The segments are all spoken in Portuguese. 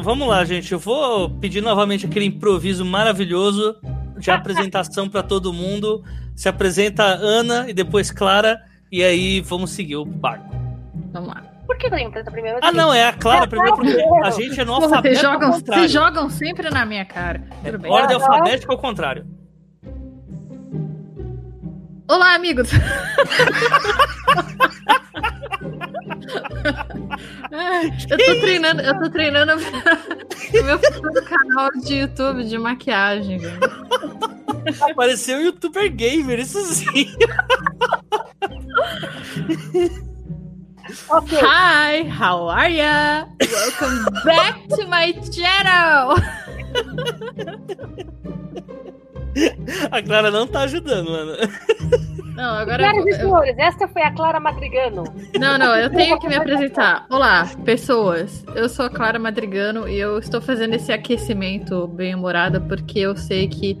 Então vamos lá, gente. Eu vou pedir novamente aquele improviso maravilhoso de apresentação para todo mundo. Se apresenta Ana e depois Clara, e aí vamos seguir o barco. Vamos lá. Por que eu apresenta primeiro? Ah, não, é a Clara primeiro, porque a gente é no Porra, alfabeto vocês jogam, vocês jogam sempre na minha cara. Tudo bem. Ordem alfabética ao contrário. Olá, amigos! Eu tô treinando, eu tô treinando o meu futuro canal de YouTube de maquiagem. velho. Pareceu um youtuber gamer, isso sim. Ok. Hi, how are ya? Welcome back to my channel! A Clara não tá ajudando, mano. Não, agora eu Senhoras e senhores, esta foi a Clara Madrigano. Não, não, eu tenho que me apresentar. Olá, pessoas. Eu sou a Clara Madrigano e eu estou fazendo esse aquecimento bem-humorada porque eu sei que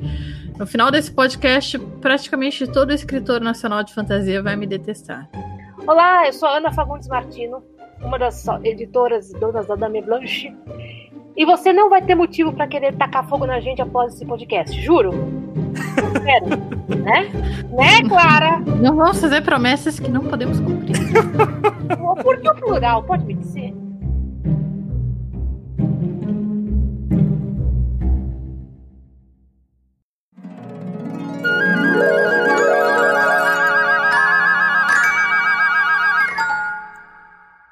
no final desse podcast, praticamente todo escritor nacional de fantasia vai me detestar. Olá, eu sou a Ana Fagundes Martino, uma das editoras e donas da Dame Blanche. E você não vai ter motivo pra querer tacar fogo na gente após esse podcast, juro. Sério, né? Né, Clara? Não vamos fazer promessas que não podemos cumprir. Por que o plural? Pode me dizer?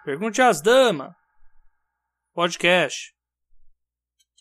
Pergunte às damas. Podcast.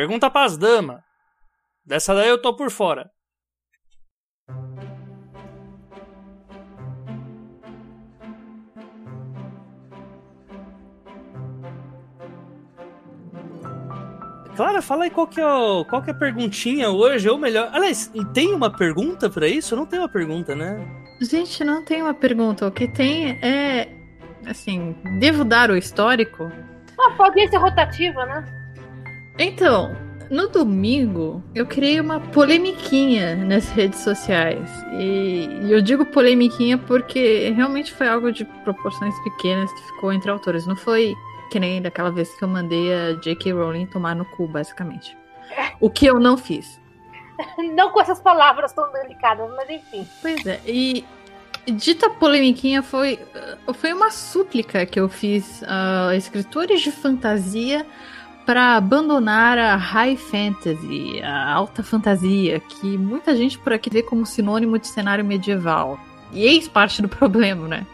Pergunta pras damas. Dessa daí eu tô por fora. Clara, fala aí qual que, é o, qual que é a perguntinha hoje, ou melhor... Aliás, tem uma pergunta pra isso? Não tem uma pergunta, né? Gente, não tem uma pergunta. O que tem é. Assim, devo dar o histórico? Ah, pode ser rotativa, né? Então, no domingo, eu criei uma polemiquinha nas redes sociais. E e eu digo polemiquinha porque realmente foi algo de proporções pequenas que ficou entre autores. Não foi que nem daquela vez que eu mandei a J.K. Rowling tomar no cu, basicamente. O que eu não fiz. Não com essas palavras tão delicadas, mas enfim. Pois é, e dita polemiquinha foi, foi uma súplica que eu fiz a escritores de fantasia para abandonar a high fantasy, a alta fantasia, que muita gente por aqui vê como sinônimo de cenário medieval. E eis parte do problema, né?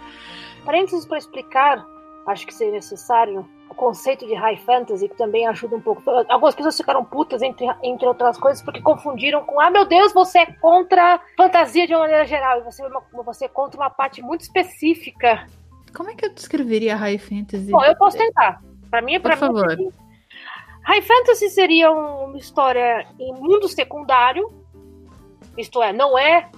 Parênteses para explicar, acho que seria necessário, o conceito de high fantasy, que também ajuda um pouco. Algumas pessoas ficaram putas, entre, entre outras coisas, porque confundiram com: ah, meu Deus, você é contra fantasia de uma maneira geral, e você, é uma- você é contra uma parte muito específica. Como é que eu descreveria high fantasy? Bom, eu posso tentar. Para mim, para mim. High fantasy seria um- uma história em mundo secundário, isto é, não é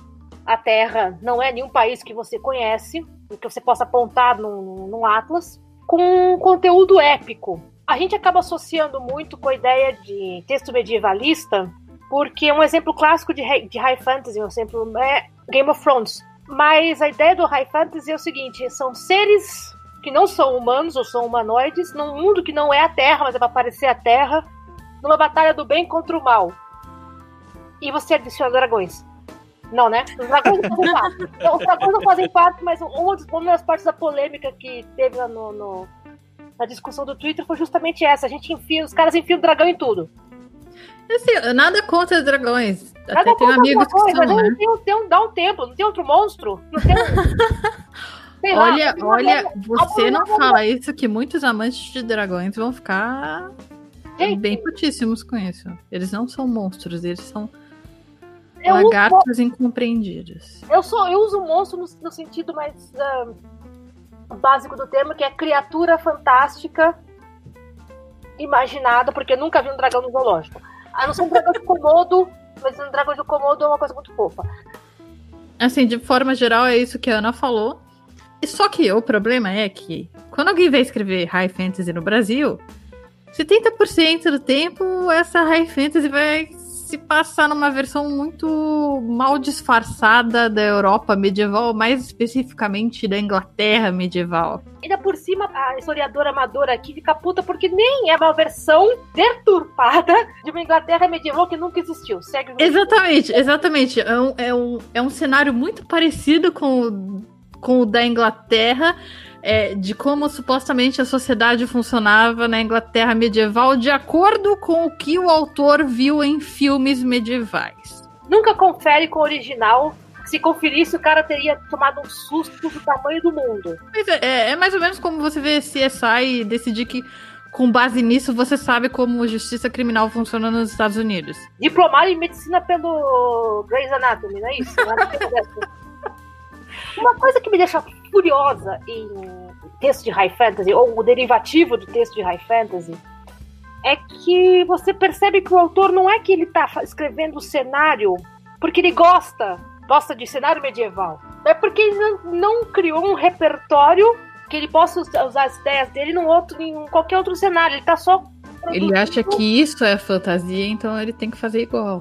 a Terra, não é nenhum país que você conhece, que você possa apontar num, num atlas, com um conteúdo épico. A gente acaba associando muito com a ideia de texto medievalista, porque um exemplo clássico de, de high fantasy, um exemplo é Game of Thrones. Mas a ideia do high fantasy é o seguinte: são seres que não são humanos ou são humanoides, num mundo que não é a Terra, mas é pra parecer a Terra, numa batalha do bem contra o mal. E você adiciona dragões. Não, né? Os dragões não fazem parte. Então, os dragões não fazem parte, mas uma das, uma das partes da polêmica que teve lá no, no- na discussão do Twitter foi justamente essa. A gente enfia, os caras enfiam dragão em tudo. Assim, nada contra dragões. até tenho amigos que coisa, são, né? tem, tem um, dá um tempo, não tem outro monstro? Não tem. Sei lá, Olha, tem olha, você não fala isso que muitos amantes de dragões vão ficar Gente, bem putíssimos com isso. Eles não são monstros, eles são eu uso, lagartos incompreendidos. eu, sou, eu uso monstro no, no sentido mais ah, básico do termo, que é criatura fantástica imaginada, porque eu nunca vi um dragão no zoológico. A não ser um dragão de Komodo, mas um dragão de Komodo é uma coisa muito fofa. Assim, de forma geral, é isso que a Ana falou. E só que o problema é que, quando alguém vai escrever High Fantasy no Brasil, 70% do tempo essa High Fantasy vai se passar numa versão muito mal disfarçada da Europa medieval, mais especificamente da Inglaterra medieval. Ainda por cima, a historiadora amadora aqui fica puta porque nem é uma versão deturpada de uma Inglaterra medieval que nunca existiu. Segue Exatamente, exatamente. É um, é um, é um cenário muito parecido com, com o da Inglaterra, é, de como supostamente a sociedade funcionava na Inglaterra medieval, de acordo com o que o autor viu em filmes medievais. Nunca confere com o original. Se conferisse, o cara teria tomado um susto do tamanho do mundo. É, é- é mais ou menos como você vê CSI e decidir que, com base nisso, você sabe como justiça criminal funciona nos Estados Unidos. Diplomado em medicina pelo Grey's Anatomy, não é isso? Que acontece. Uma coisa que me deixa furiosa em texto de high fantasy, ou o derivativo do texto de high fantasy, é que você percebe que o autor não é que ele tá fa- escrevendo o cenário porque ele gosta, gosta de cenário medieval. É porque ele não, não criou um repertório que ele possa us- usar as ideias dele num outro, em qualquer outro cenário. Ele tá só. Ele acha que isso é fantasia, então ele tem que fazer igual.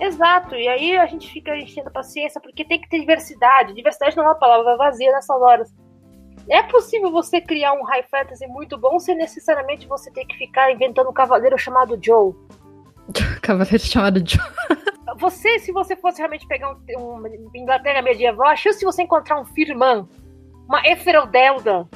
Exato, e aí a gente fica enchendo a paciência porque tem que ter diversidade. Diversidade não é uma palavra vazia nessas horas. É possível você criar um high fantasy muito bom sem necessariamente você ter que ficar inventando um cavaleiro chamado Joe. Cavaleiro chamado John. Você, se você fosse realmente pegar um, um Inglaterra medieval, a chance de você encontrar um Firman, uma Efereldelda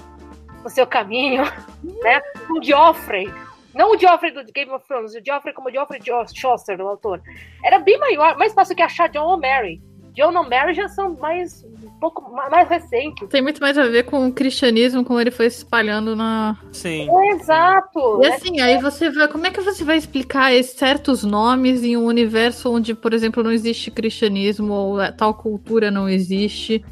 no seu caminho, né? Um Joffrey. Não o Joffrey do Game of Thrones, o Joffrey como o Joffrey Jo- Chaucer, do autor. Era bem maior, mais fácil que achar John ou Mary. John ou Mary já são mais um pouco ma- mais recentes. Tem muito mais a ver com o cristianismo, como ele foi se espalhando na. Sim. Exato. E assim, aí você vai. Como é que você vai explicar esses certos nomes em um universo onde, por exemplo, não existe cristianismo ou eh, tal cultura não existe?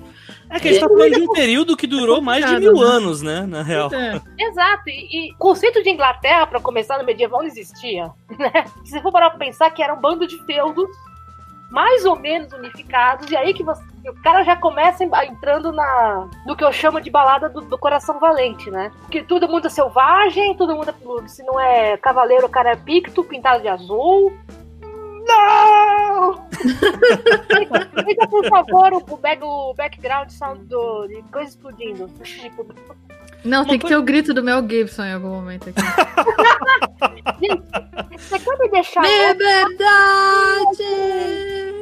É que a gente tá falando de um período que durou mais de mil né? anos, né? Na real. É. Exato, e, e o conceito de Inglaterra, pra começar no medieval, não existia. Né? Se você for parar pra pensar que era um bando de feudos mais ou menos unificados, e aí que você, o cara já começa entrando na no que eu chamo de balada do, do coração valente, né? Que todo mundo é selvagem, todo mundo é, se não é cavaleiro, o cara é picto, pintado de azul. Não! Fica, por favor, o, back- o background sound do, de coisa explodindo. Não, tem que ter o grito do Mel Gibson em algum momento aqui. Você quer me deixar Liberdade!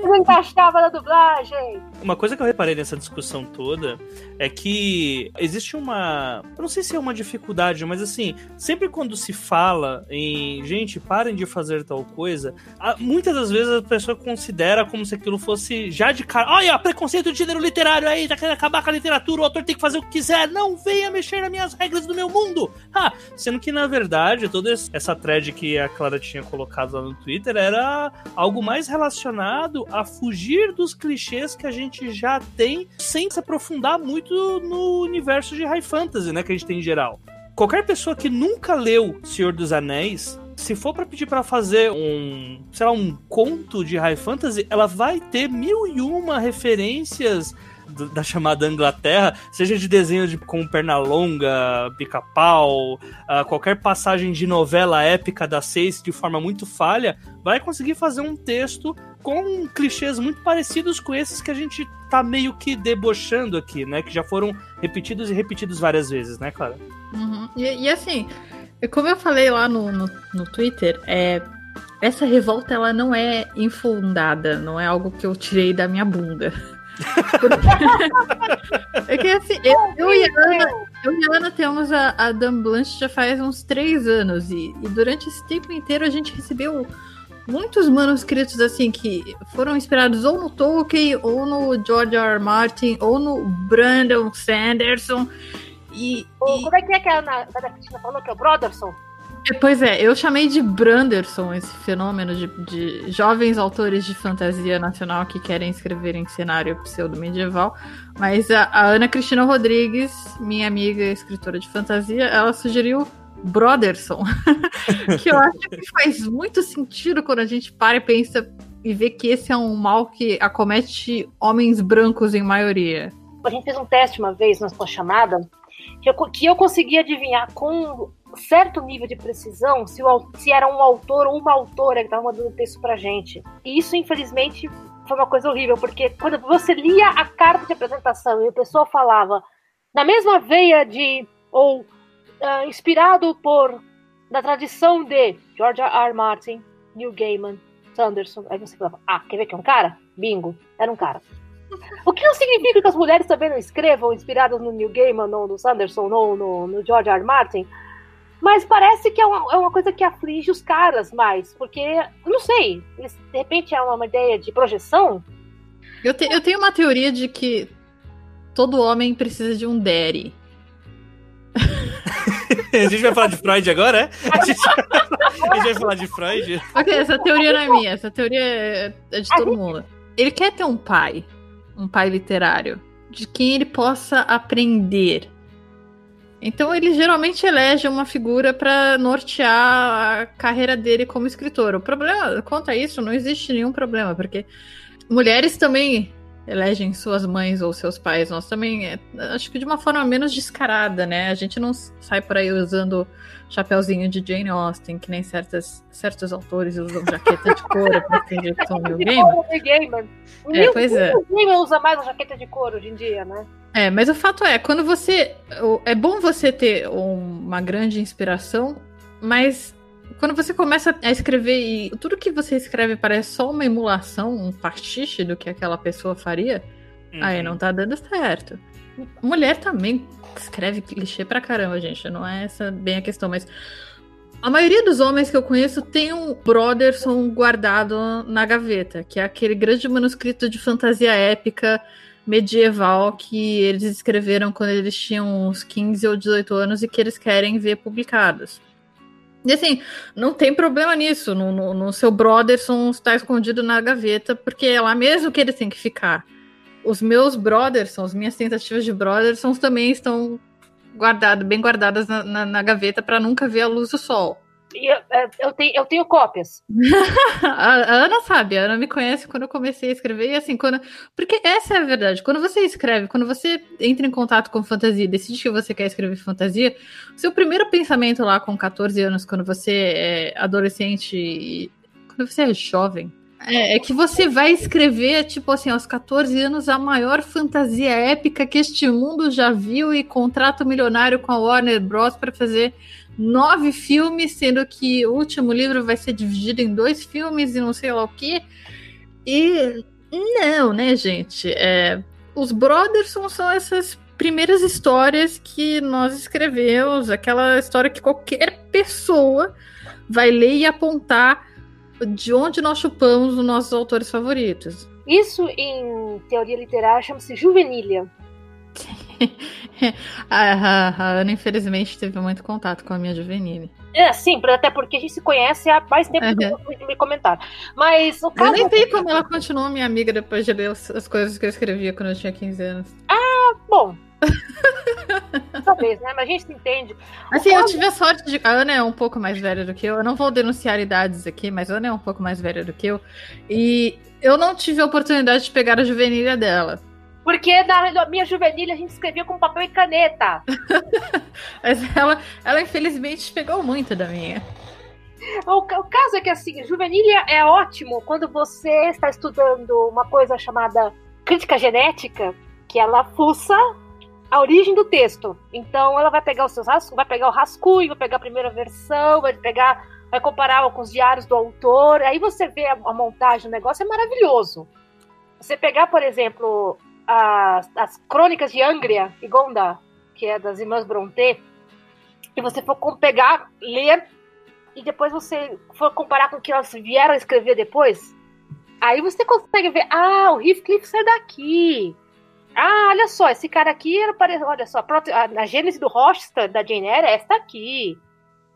não encaixava na dublagem? Uma coisa que eu reparei nessa discussão toda é que existe uma. Eu não sei se é uma dificuldade, mas assim, sempre quando se fala em gente, parem de fazer tal coisa, muitas das vezes a pessoa considera como se aquilo fosse já de cara. Olha, preconceito de gênero literário aí, tá querendo acabar com a literatura, o autor tem que fazer o que quiser, não venha mexer nas minhas regras do meu mundo. Ah, sendo que na verdade, toda essa thread que a Clara tinha colocado lá no Twitter era algo mais relacionado a fugir dos clichês que a gente já tem sem se aprofundar muito no universo de high fantasy, né, que a gente tem em geral. Qualquer pessoa que nunca leu Senhor dos Anéis, se for pra pedir pra fazer um, sei lá, um conto de high fantasy, ela vai ter mil e uma referências da chamada Inglaterra, seja de desenho de, com perna longa, pica-pau, ah, qualquer passagem de novela épica da Seis de forma muito falha, vai conseguir fazer um texto com clichês muito parecidos com esses que a gente tá meio que debochando aqui, né? Que já foram repetidos e repetidos várias vezes, né, Clara? Uhum. E, e assim, como eu falei lá no, no, no Twitter, é, essa revolta ela não é infundada, não é algo que eu tirei da minha bunda. Porque- é que assim, eu, eu e a Ana, eu e Ana temos a, a Dame Blanche já faz uns três anos, e, e durante esse tempo inteiro a gente recebeu muitos manuscritos assim que foram inspirados ou no Tolkien, ou no George R. R. Martin, ou no Brandon Sanderson. E, Ou e- Como é que é que a Ana a Ana Cristina falou que é o Brotherson? É, Pois é, eu chamei de Branderson esse fenômeno de, de jovens autores de fantasia nacional que querem escrever em cenário pseudo-medieval, mas a, a Ana Cristina Rodrigues, minha amiga escritora de fantasia, ela sugeriu Brotherson, que eu acho que faz muito sentido quando a gente para e pensa e vê que esse é um mal que acomete homens brancos em maioria. A gente fez um teste uma vez na sua chamada que eu, que eu consegui adivinhar com certo nível de precisão se, o, se era um autor ou uma autora que estava mandando texto pra gente. E isso, infelizmente, foi uma coisa horrível, porque quando você lia a carta de apresentação e a pessoa falava na mesma veia de. ou ah, inspirado por. da tradição de George R. R. Martin, Neil Gaiman, Sanderson. Aí você falava, ah, quer ver que é um cara? Bingo, era um cara. O que não significa que as mulheres também não escrevam inspiradas no Neil Gaiman, ou no Sanderson, ou no, no George R. R. Martin. Mas parece que é uma, é uma coisa que aflige os caras mais. Porque, eu não sei, de repente é uma ideia de projeção. Eu, te- eu tenho uma teoria de que todo homem precisa de um daddy. A gente vai falar de Freud agora, é? A gente, a gente vai falar de Freud? Ok, essa teoria não é minha, essa teoria é é de todo mundo. Ele quer ter um pai, um pai literário, de quem ele possa aprender. Então ele geralmente elege uma figura para nortear a carreira dele como escritor. O problema, quanto a isso, não existe nenhum problema, porque mulheres também elegem suas mães ou seus pais. Nós também, é, acho que de uma forma menos descarada, né? A gente não sai por aí usando chapeuzinho de Jane Austen, que nem certas, certos autores usam jaqueta de couro pra fingir que são Neil De Gaiman. o É, Neil- pois é. Gaiman usa mais a jaqueta de couro hoje em dia, né? É, mas o fato é, quando você. É bom você ter um- uma grande inspiração, mas quando você começa a escrever e tudo que você escreve parece só uma emulação, um pastiche do que aquela pessoa faria, aí não tá dando certo. Mulher também escreve clichê pra caramba, gente. Não é essa bem a questão, mas. A maioria dos homens que eu conheço tem um Brotherson guardado na gaveta, que é aquele grande manuscrito de fantasia épica medieval que eles escreveram quando eles tinham uns 15 ou 18 anos e que eles querem ver publicados. E assim, não tem problema nisso. No, no, no seu Brotherson está escondido na gaveta, porque é lá mesmo que ele tem que ficar. Os meus Brothersons, as minhas tentativas de Brothersons também estão guardadas, bem guardadas na, na, na gaveta para nunca ver a luz do sol. E eu, é, eu tenho, eu tenho cópias. A, Ana sabe, a Ana me conhece quando eu comecei a escrever, e assim, quando. Porque essa é a verdade. Quando você escreve, quando você entra em contato com fantasia, decide que você quer escrever fantasia, o seu primeiro pensamento lá com 14 anos, quando você é adolescente e. Quando você é jovem. É, é que você vai escrever, tipo assim, aos 14 anos, a maior fantasia épica que este mundo já viu e contrato milionário com a Warner Bros. para fazer nove filmes, sendo que o último livro vai ser dividido em dois filmes e não sei lá o que. E não, né, gente? É, os Brotherson são essas primeiras histórias que nós escrevemos, aquela história que qualquer pessoa vai ler e apontar de onde nós chupamos os nossos autores favoritos. Isso em teoria literária chama-se juvenília. a, a, Ana, infelizmente, teve muito contato com a minha juvenile. É, sim, até porque a gente se conhece há mais tempo do Uhum. que me comentar. Mas o Eu caso. nem sei como ela continuou minha amiga depois de ler as as coisas que eu escrevia quando eu tinha 15 anos. Bom. Talvez, né? Mas a gente se entende. Assim, eu tive a sorte de. A Ana é um pouco mais velha do que eu. Eu não vou denunciar idades aqui, mas a Ana é um pouco mais velha do que eu. E eu não tive a oportunidade de pegar a juvenilha dela. Porque na minha juvenilha a gente escrevia com papel e caneta. Mas ela, ela infelizmente pegou muito da minha. O, ca- o caso é que, assim, juvenilha é ótimo quando você está estudando uma coisa chamada crítica genética, que ela fuça a origem do texto. Então, ela vai pegar os seus vai pegar o rascunho, vai pegar a primeira versão, vai pegar, vai comparar com os diários do autor. Aí você vê a, a montagem do negócio, é maravilhoso. Você pegar, por exemplo, as, as crônicas de Angria e Gonda, que é das irmãs Brontë, e você for com- pegar, ler e depois você for comparar com o que elas vieram escrever depois, aí você consegue ver, ah, o Heathcliff saiu daqui. Ah, olha só, esse cara aqui era olha só, a, a gênese do Rochester da Jane Eyre é esta aqui.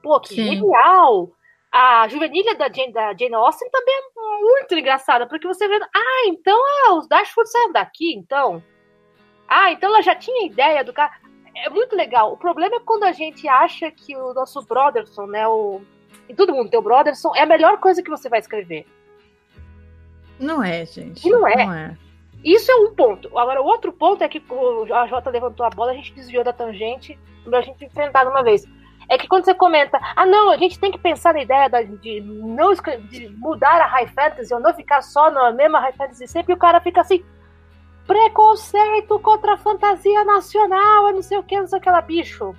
Pô, que Sim. genial! A juvenilha da Jane, da Jane Austen também é muito engraçada, porque você vê, ah, então ah, os Dashwood saíram daqui, então. Ah, então ela já tinha ideia do cara. É muito legal. O problema é quando a gente acha que o nosso Brotherson, né, o e todo mundo tem o Brotherson, é a melhor coisa que você vai escrever. Não é, gente. E não é. Não é. Isso é um ponto. Agora, o outro ponto é que a Jota levantou a bola, a gente desviou da tangente pra gente enfrentar uma vez. É que quando você comenta, ah, não, a gente tem que pensar na ideia de, não, de mudar a high fantasy ou não ficar só na mesma high fantasy sempre, o cara fica assim, preconceito contra a fantasia nacional, é não sei o que, não sei o que lá, bicho.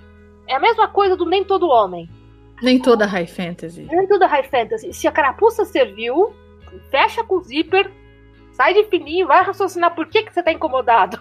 É a mesma coisa do nem todo homem. Nem toda high fantasy. Nem toda high fantasy. Se a carapuça serviu, fecha com o zíper, sai de fininho, vai raciocinar por que, que você tá incomodado.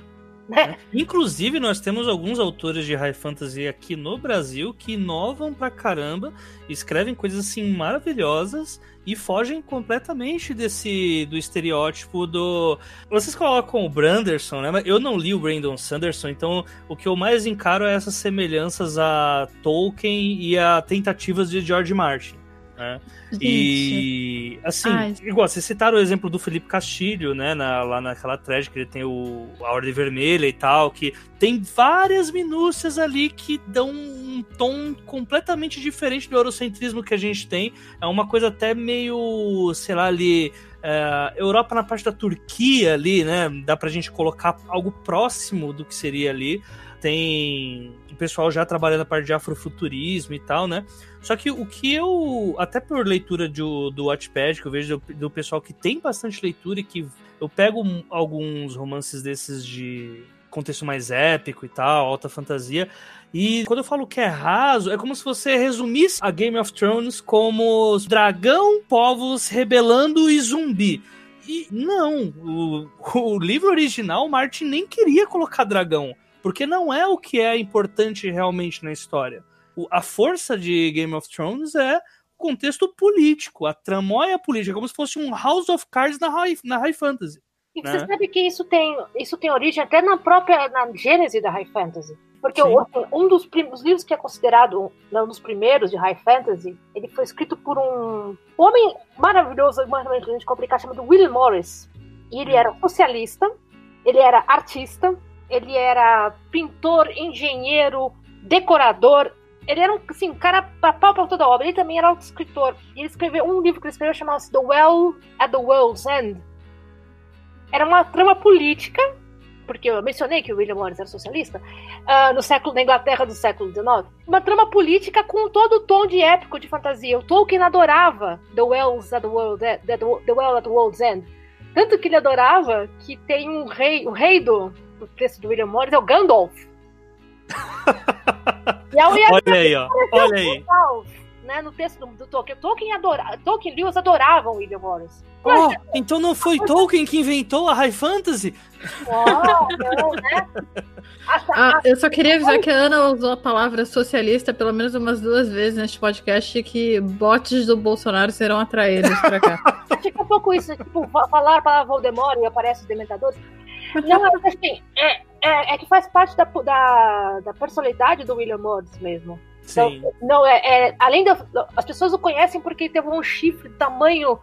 Né? Inclusive, nós temos alguns autores de high fantasy aqui no Brasil que inovam pra caramba, escrevem coisas assim maravilhosas e fogem completamente desse do estereótipo do. Vocês colocam o Branderson, né? Eu não li o Brandon Sanderson, então o que eu mais encaro é essas semelhanças a Tolkien e a tentativas de George Martin. Né? E assim, Ai. igual, vocês citaram o exemplo do Felipe Castilho, né? Na, lá naquela thread que ele tem o, a Ordem Vermelha e tal, que tem várias minúcias ali que dão um tom completamente diferente do eurocentrismo que a gente tem. É uma coisa até meio, sei lá, ali. É, Europa na parte da Turquia ali, né? Dá pra gente colocar algo próximo do que seria ali. Tem o pessoal já trabalhando a parte de afrofuturismo e tal, né? Só que o que eu, até por leitura do, do Watchpad, que eu vejo do, do pessoal que tem bastante leitura e que eu pego alguns romances desses de contexto mais épico e tal, alta fantasia. E quando eu falo que é raso, é como se você resumisse a Game of Thrones como dragão, povos rebelando e zumbi. E não, o, o livro original, Martin nem queria colocar dragão, porque não é o que é importante realmente na história a força de Game of Thrones é o contexto político, a tramóia política, como se fosse um House of Cards na high, na high fantasy. E né? você sabe que isso tem, isso tem origem até na própria na gênese da high fantasy. Porque o, um dos primos livros que é considerado um dos primeiros de high fantasy, ele foi escrito por um homem maravilhoso, maravilhosamente complicado, chamado William Morris. E ele era socialista, ele era artista, ele era pintor, engenheiro, decorador, ele era um, assim, um cara pra pau pra toda a obra. Ele também era auto-escritor. E ele escreveu um livro que ele escreveu chamado The Well at the World's End. Era uma trama política, porque eu mencionei que o William Morris era socialista, uh, no século, na Inglaterra do século XIX. Uma trama política com todo o tom de épico de fantasia. O Tolkien adorava The Wells at the, World, the, the, the Well at the World's End. Tanto que ele adorava que tem um rei, o rei do, do texto do William Morris é o Gandalf. E a olha aí, ó. Olha aí. Né, no texto do, do Tolkien. Tolkien, adora, Tolkien e Lewis adoravam William Morris. Oh, então não foi Tolkien que inventou a High Fantasy? Não, não, né? Ah, eu só queria avisar que a Ana usou a palavra socialista pelo menos umas duas vezes neste podcast e que bots do Bolsonaro serão atraídos pra cá. Fica um pouco isso, tipo, falar a palavra Voldemort e aparece os dementadores. Não, mas assim, é, é, é, que faz parte da, da, da personalidade do William Morris mesmo. Então, Sim. Então, não, é, é além das. As pessoas o conhecem porque teve um chifre do tamanho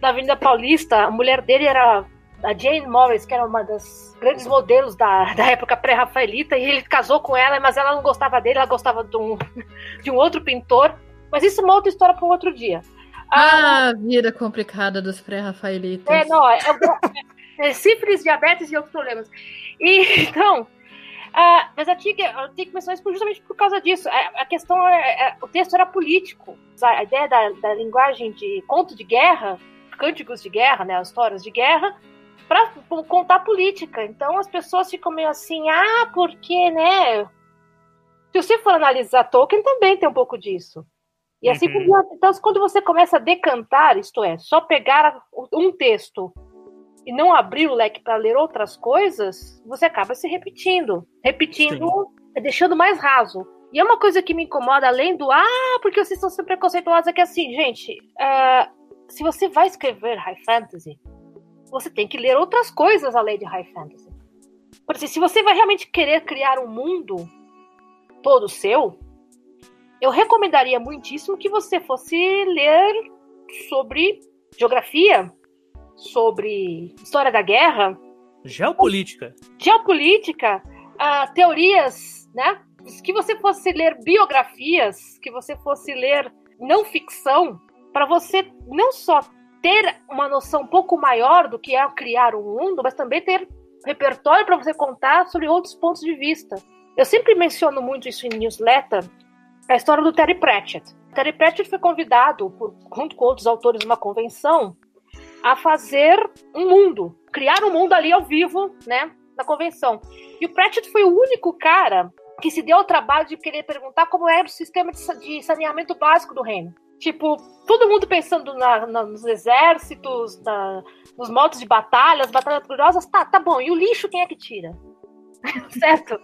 da Avenida Paulista. A mulher dele era a Jane Morris, que era uma das grandes modelos da, da época pré-rafaelita, e ele casou com ela, mas ela não gostava dele, ela gostava de um, de um outro pintor. Mas isso é uma outra história para um outro dia. Ah, a vida complicada dos pré-rafaelitas. É, não, é, é, é sífilis, diabetes e outros problemas. E, então, mas que, eu tinha que mencionar isso justamente por causa disso. A, a questão é, é, o texto era político. A ideia da, da linguagem de conto de guerra, cânticos de guerra, né, as histórias de guerra, para contar política. Então as pessoas ficam meio assim, ah, porque, né? Se você for analisar Tolkien, também tem um pouco disso. E assim uhum. Então, quando você começa a decantar, isto é, só pegar um texto e não abrir o leque para ler outras coisas, você acaba se repetindo. Repetindo, Sim. deixando mais raso. E é uma coisa que me incomoda, além do ah, porque vocês estão sempre preconceituosos, é que assim, gente, uh, se você vai escrever high fantasy, você tem que ler outras coisas além de high fantasy. Por exemplo, se você vai realmente querer criar um mundo todo seu, eu recomendaria muitíssimo que você fosse ler sobre geografia, sobre história da guerra, geopolítica, geopolítica, uh, teorias, né? Que você fosse ler biografias, que você fosse ler não ficção, para você não só ter uma noção um pouco maior do que é criar um mundo, mas também ter repertório para você contar sobre outros pontos de vista. Eu sempre menciono muito isso em newsletter, a história do Terry Pratchett. Terry Pratchett foi convidado, por, junto com outros autores, numa convenção, a fazer um mundo, criar um mundo ali ao vivo, né, na convenção. E o Pratchett foi o único cara que se deu ao trabalho de querer perguntar como era o sistema de saneamento básico do reino. Tipo, todo mundo pensando na, na, nos exércitos, na, nos modos de batalha, as batalhas gloriosas, tá, tá bom. E o lixo quem é que tira? certo?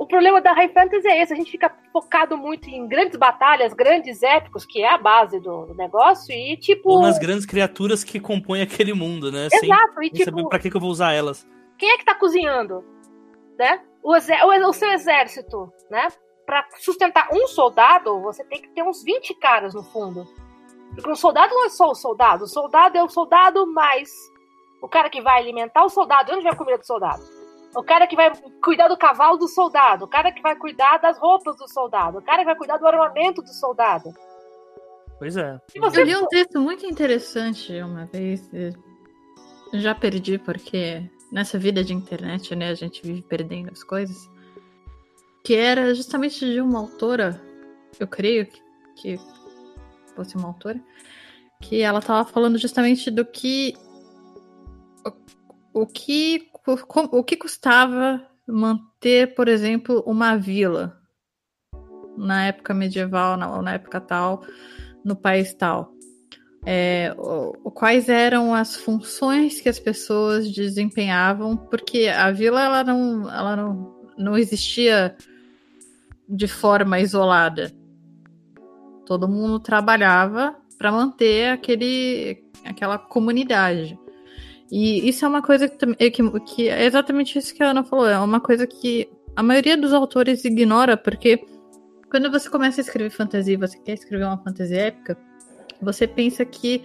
O problema da High Fantasy é esse, a gente fica focado muito em grandes batalhas, grandes épicos, que é a base do negócio, e tipo. Ou nas grandes criaturas que compõem aquele mundo, né? Exato, sem, e tipo. Saber pra que, que eu vou usar elas. Quem é que tá cozinhando? Né? O, o, o seu exército, né? Pra sustentar um soldado, você tem que ter uns 20 caras no fundo. Porque um soldado não é só o soldado, o soldado é o soldado mais o cara que vai alimentar o soldado. Onde vai a comida do soldado? O cara que vai cuidar do cavalo do soldado, o cara que vai cuidar das roupas do soldado, o cara que vai cuidar do armamento do soldado. Pois é. Eu li um texto muito interessante uma vez, já perdi porque nessa vida de internet, né, a gente vive perdendo as coisas, que era justamente de uma autora, eu creio que, que fosse uma autora, que ela estava falando justamente do que o, o que o que custava manter, por exemplo, uma vila na época medieval, na, na época tal, no país tal? É, quais eram as funções que as pessoas desempenhavam? Porque a vila ela não, ela não, não existia de forma isolada. Todo mundo trabalhava para manter aquele, aquela comunidade. E isso é uma coisa que, é que, que é exatamente isso que a Ana falou, é uma coisa que a maioria dos autores ignora, porque quando você começa a escrever fantasia, você quer escrever uma fantasia épica, você pensa que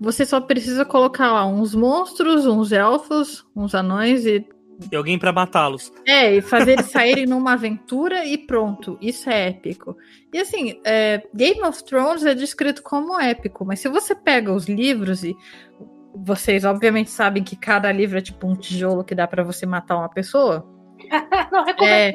você só precisa colocar lá uns monstros, uns elfos, uns anões e. E alguém para matá-los. É, e fazer eles saírem numa aventura e pronto. Isso é épico. E assim, é, Game of Thrones é descrito como épico, mas se você pega os livros e vocês obviamente sabem que cada livro é tipo um tijolo que dá para você matar uma pessoa. não, é,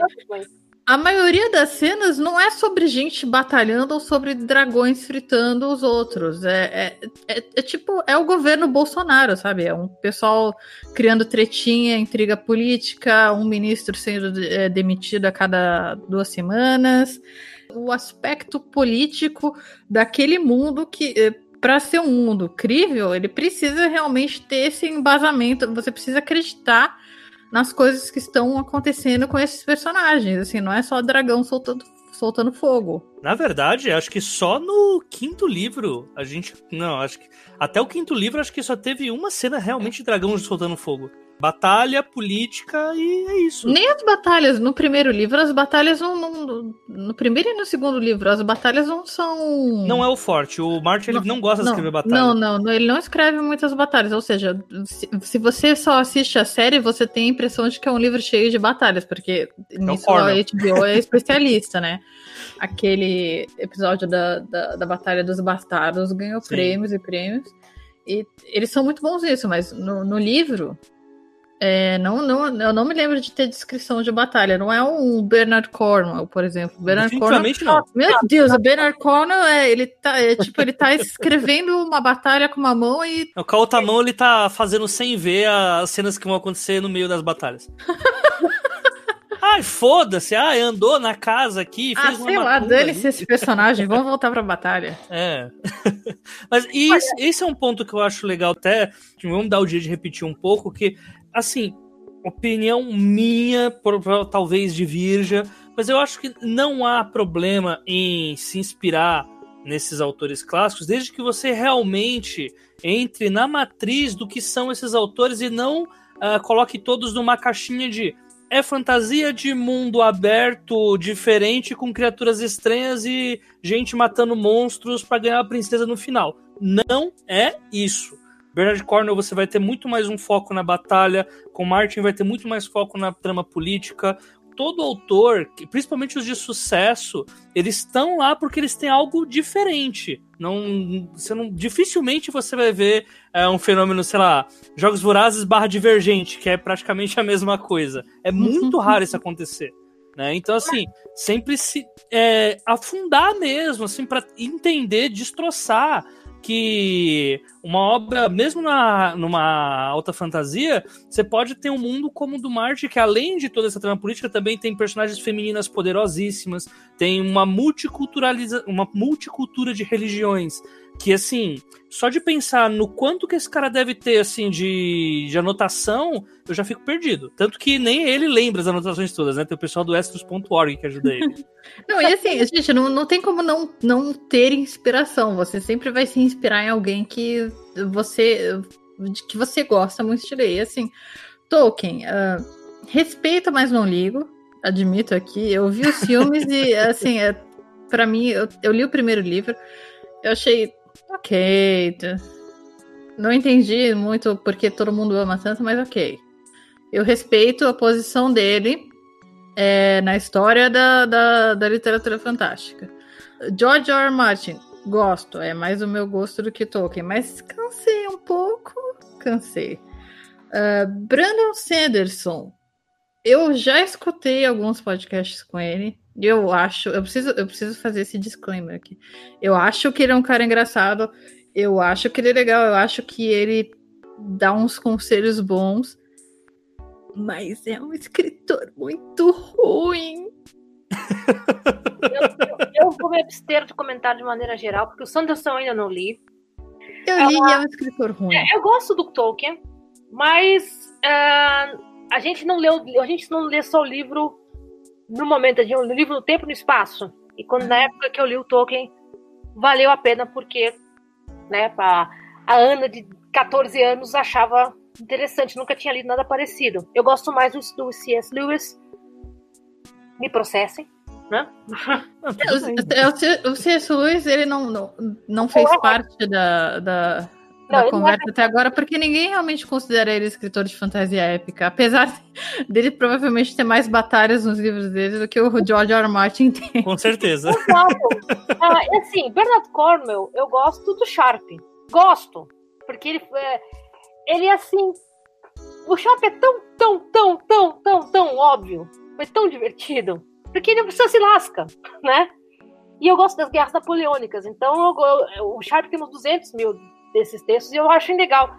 a maioria das cenas não é sobre gente batalhando ou sobre dragões fritando os outros. É, é, é, é, tipo, é o governo Bolsonaro, sabe? É um pessoal criando tretinha, intriga política, um ministro sendo é, demitido a cada duas semanas. O aspecto político daquele mundo que é, para ser um mundo crível, ele precisa realmente ter esse embasamento. Você precisa acreditar nas coisas que estão acontecendo com esses personagens. Assim, não é só dragão soltando, soltando fogo. Na verdade, acho que só no quinto livro a gente. Não, acho que. Até o quinto livro, acho que só teve uma cena realmente de dragão soltando fogo batalha, política e é isso. Nem as batalhas. No primeiro livro, as batalhas não. não no primeiro e no segundo livro, as batalhas não são. Não é o forte. O Martin não, ele não gosta não, de escrever batalha. Não, não, ele não escreve muitas batalhas. Ou seja, se, se, você só assiste a série, você tem a impressão de que é um livro cheio de batalhas, porque é nisso a HBO é especialista, né? Aquele episódio da, da, da Batalha dos Bastardos ganhou Sim. prêmios e prêmios. E eles são muito bons nisso, mas no, no livro, é, não, não, eu não me lembro de ter descrição de batalha. Não é um Bernard Cornwell, por exemplo. Bernard Cornwell, não. Meu Deus, o Bernard Cornwell é, ele tá, é, tipo, ele tá escrevendo uma batalha com uma mão e. Com a outra mão ele tá fazendo sem ver as cenas que vão acontecer no meio das batalhas. Ai, foda-se. Ai, andou na casa aqui. Fez ah, sei lá, dane-se esse personagem. Vamos voltar pra batalha. É. Mas isso, esse é um ponto que eu acho legal até. Vamos dar o dia de repetir um pouco, que assim, opinião minha, talvez de virja, Mas eu acho que não há problema em se inspirar nesses autores clássicos, desde que você realmente entre na matriz do que são esses autores e não uh, coloque todos numa caixinha de é fantasia de mundo aberto, diferente, com criaturas estranhas e gente matando monstros para ganhar a princesa no final. Não é isso. Bernard Cornwell você vai ter muito mais um foco na batalha, com Martin vai ter muito mais foco na trama política, todo autor, principalmente os de sucesso, eles estão lá porque eles têm algo diferente. Não, você não, dificilmente você vai ver é, um fenômeno, sei lá, jogos vorazes barra divergente, que é praticamente a mesma coisa. É muito raro isso acontecer. Né? Então, assim, sempre se é, afundar mesmo, assim, para entender, destroçar que uma obra, mesmo na, numa alta fantasia, você pode ter um mundo como o do Marte, que além de toda essa trama política, também tem personagens femininas poderosíssimas, tem uma multiculturaliza uma multicultura de religiões que assim, só de pensar no quanto que esse cara deve ter assim de, de anotação, eu já fico perdido. Tanto que nem ele lembra as anotações todas, né? Tem o pessoal do Estros.org que ajuda ele. não, e assim, gente, não, não tem como não, não ter inspiração. Você sempre vai se inspirar em alguém que você que você gosta muito de ler. E, assim, Tolkien, uh, respeito, mas não ligo. Admito aqui. Eu vi os filmes e, assim, é, para mim, eu, eu li o primeiro livro. Eu achei Ok. Não entendi muito porque todo mundo ama tanto, mas ok. Eu respeito a posição dele é, na história da, da, da, literatura fantástica. George R. R. Martin, gosto, é mais o meu gosto do que Tolkien, mas cansei um pouco, cansei. Uh, Brandon Sanderson, eu já escutei alguns podcasts com ele. Eu acho, eu preciso, eu preciso fazer esse disclaimer aqui. Eu acho que ele é um cara engraçado, eu acho que ele é legal, eu acho que ele dá uns conselhos bons, mas é um escritor muito ruim. eu, eu, vou me abster de comentar de maneira geral, porque o Sanderson eu ainda não li. Eu li e é um escritor ruim. É, eu gosto do Tolkien, mas uh, a gente não leu, a gente não lê só o livro no momento de um livro no tempo e no espaço. E quando na época que eu li o Tolkien, valeu a pena porque, né, a, a Ana de 14 anos achava interessante, nunca tinha lido nada parecido. Eu gosto mais do, do C.S. Lewis. Me processem, né? o, o C.S. Lewis, ele não, não, não fez parte da, da da conversa até agora, porque ninguém realmente considera ele escritor de fantasia épica, apesar dele provavelmente ter mais batalhas nos livros dele do que o George R. R. Martin tem. Com certeza. ah, assim, Bernard Cornwell, eu gosto do Sharp. Gosto. Porque ele é, ele é assim. O Sharp é tão, tão, tão, tão, tão, tão óbvio. Foi tão divertido. Porque ele só se lasca, né? E eu gosto das guerras napoleônicas. Então, eu, eu, o Sharp tem uns 200 mil desses textos e eu acho legal.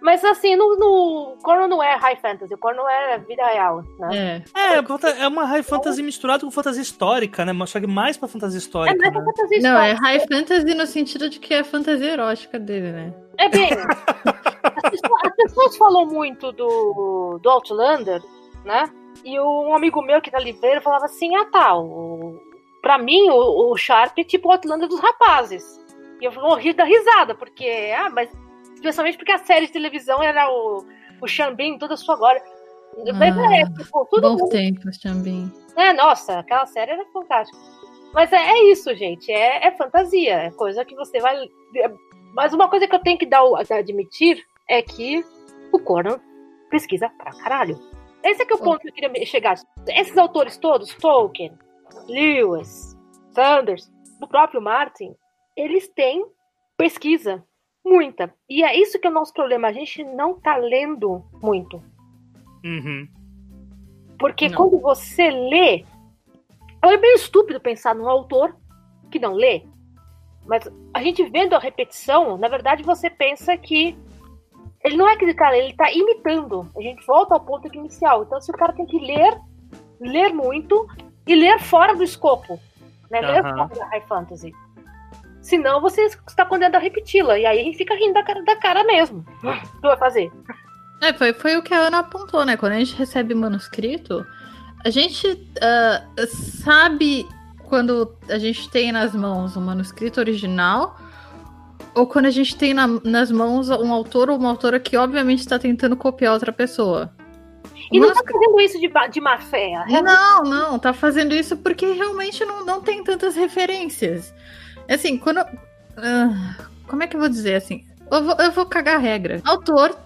Mas assim, no, no Corno não é high fantasy, o Corno é vida real, né? É, é, é uma high fantasy misturada com fantasia histórica, né? Só que mais pra fantasia histórica. É mais pra né? fantasia histórica. Não, é high fantasy no sentido de que é fantasia erótica dele, né? É bem. as, pessoas, as pessoas falam muito do, do Outlander, né? E um amigo meu que tá livreiro falava assim: ah tá, o, pra mim o, o Sharp é tipo o Outlander dos rapazes. E eu morri da risada, porque, ah, mas especialmente porque a série de televisão era o, o Xambim, toda a sua glória. Mas é, ah, tipo, tudo bom mundo... tempo, Xambim. É, nossa, aquela série era fantástica. Mas é, é isso, gente, é, é, fantasia, é coisa que você vai. Mas uma coisa que eu tenho que dar admitir é que o Conan pesquisa pra caralho. Esse é que é o ponto que eu queria chegar. Esses autores todos, Tolkien, Lewis, Sanders, o próprio Martin, eles têm pesquisa, muita. E é isso que é o nosso problema. A gente não tá lendo muito. Uhum. Porque não. quando você lê. É bem estúpido pensar num autor que não lê. Mas a gente vendo a repetição, na verdade você pensa que ele não é aquele cara, ele tá imitando. A gente volta ao ponto inicial. Então, se o cara tem que ler, ler muito e ler fora do escopo, né? Ler uhum. fora da high fantasy. Senão você está condenado a repeti-la. E aí a gente fica rindo da cara, da cara mesmo. O que vai fazer? É, foi, foi o que a Ana apontou, né? Quando a gente recebe manuscrito, A gente uh, sabe quando a gente tem nas mãos um manuscrito original ou quando a gente tem na, nas mãos um autor ou uma autora que obviamente está tentando copiar outra pessoa. E não tá fazendo isso de, de má fé. Não, não, tá fazendo isso porque realmente não, não tem tantas referências. Assim, quando. Uh, como é que eu vou dizer assim? Eu vou, eu vou cagar a regra. Autor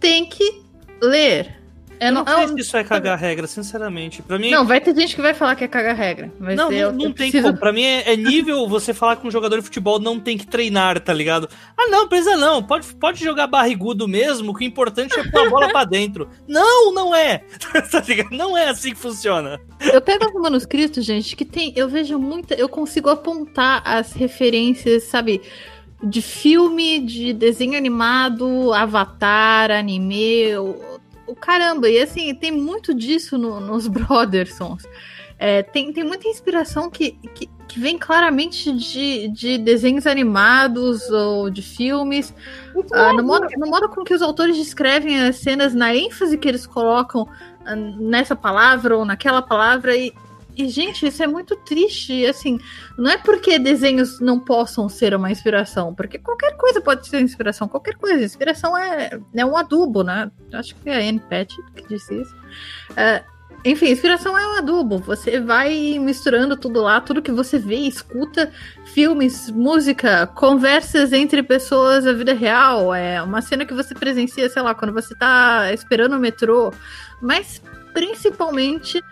tem que ler. Eu não, não sei se isso é cagar regra, sinceramente. Pra mim. Não, vai ter gente que vai falar que é cagar regra. Mas não, não, não tem como. Pra mim é, é, nível você falar com um jogador de futebol não tem que treinar, tá ligado? Ah, não, precisa não. Pode, pode jogar barrigudo mesmo, que o importante é pôr a bola pra dentro. Não, não é. tá ligado? Não é assim que funciona. Eu pego os manuscritos, gente, que tem. Eu vejo muita. Eu consigo apontar as referências, sabe? De filme, de desenho animado, avatar, anime o caramba, e assim, tem muito disso no, nos Brothersons. É, tem, tem muita inspiração que, que, que, vem claramente de, de desenhos animados ou de filmes. Ah, no, modo, no modo com que os autores descrevem as cenas, na ênfase que eles colocam ah, nessa palavra ou naquela palavra. E, e, gente, isso é muito triste. Assim, não é porque desenhos não possam ser uma inspiração, porque qualquer coisa pode ser inspiração, qualquer coisa. Inspiração é, é um adubo, né? Acho que foi a Anne Patch que disse isso. É, enfim, inspiração é um adubo. Você vai misturando tudo lá, tudo que você vê, escuta, filmes, música, conversas entre pessoas da vida real. É uma cena que você presencia, sei lá, quando você tá esperando o metrô. Mas principalmente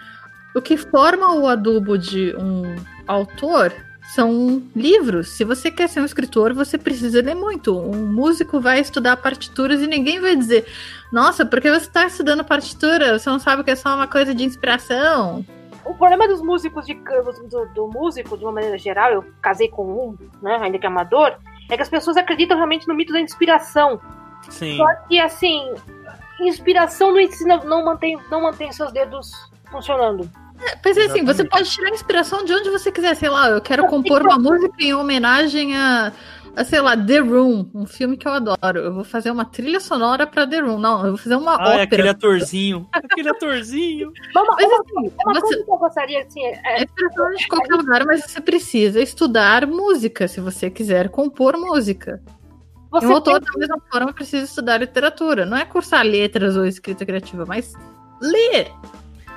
o que forma o adubo de um autor são livros. Se você quer ser um escritor, você precisa ler muito. Um músico vai estudar partituras e ninguém vai dizer: Nossa, porque você está estudando partitura? Você não sabe que é só uma coisa de inspiração. O problema dos músicos, de, do, do músico, de uma maneira geral, eu casei com um, né, ainda que amador, é que as pessoas acreditam realmente no mito da inspiração. Sim. Só que, assim, inspiração não ensina, não mantém, não mantém seus dedos funcionando. É, pois é, assim, você pode tirar inspiração de onde você quiser. Sei lá, eu quero compor uma música em homenagem a, a, sei lá, The Room, um filme que eu adoro. Eu vou fazer uma trilha sonora pra The Room. Não, eu vou fazer uma ah, ópera. É aquele atorzinho. aquele atorzinho. mas, assim, uma você, coisa que eu gostaria, assim... É, é inspiração de qualquer lugar, mas você precisa estudar música, se você quiser compor música. Você um autor, da mesma forma, precisa estudar literatura. Não é cursar letras ou escrita criativa, mas ler.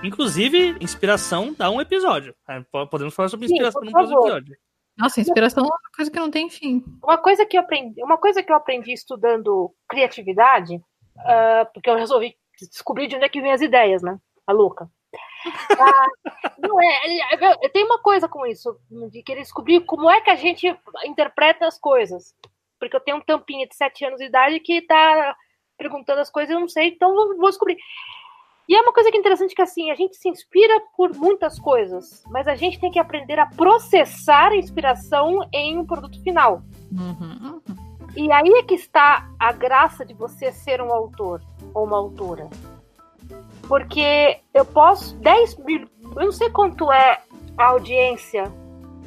Inclusive, inspiração dá um episódio. É, podemos falar sobre inspiração Sim, próximo episódio. Nossa, inspiração é uma coisa que não tem fim. Uma coisa que eu aprendi, uma coisa que eu aprendi estudando criatividade, uh, porque eu resolvi descobrir de onde é que vem as ideias, né? A louca. Uh, não é, eu tenho uma coisa com isso, de querer descobrir como é que a gente interpreta as coisas. Porque eu tenho um tampinha de 7 anos de idade que tá perguntando as coisas e eu não sei, então vou descobrir. E é uma coisa que é interessante que assim, a gente se inspira por muitas coisas, mas a gente tem que aprender a processar a inspiração em um produto final. Uhum, uhum. E aí é que está a graça de você ser um autor ou uma autora. Porque eu posso. 10 mil. Eu não sei quanto é a audiência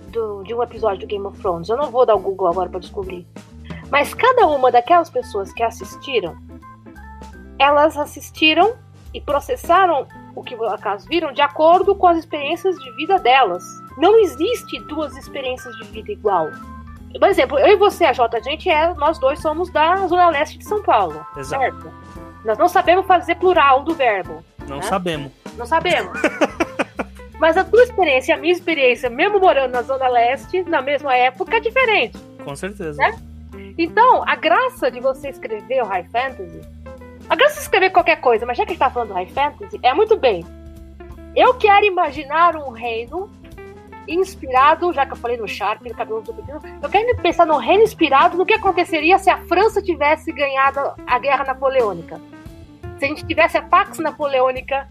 do, de um episódio do Game of Thrones. Eu não vou dar o Google agora para descobrir. Mas cada uma daquelas pessoas que assistiram, elas assistiram e processaram o que acaso viram de acordo com as experiências de vida delas. Não existe duas experiências de vida igual. Por exemplo, eu e você, a Jota, a gente é, nós dois somos da Zona Leste de São Paulo. Exato. Certo? Nós não sabemos fazer plural do verbo. Não né? sabemos. Não sabemos. Mas a tua experiência a minha experiência, mesmo morando na Zona Leste, na mesma época, é diferente. Com certeza. Né? Então, a graça de você escrever o High Fantasy a graça de escrever qualquer coisa, mas já que a gente tá falando do High Fantasy, é muito bem. Eu quero imaginar um reino inspirado, já que eu falei no Sharp, no cabelo do pequeno, eu quero pensar num reino inspirado no que aconteceria se a França tivesse ganhado a guerra napoleônica. Se a gente tivesse a Pax Napoleônica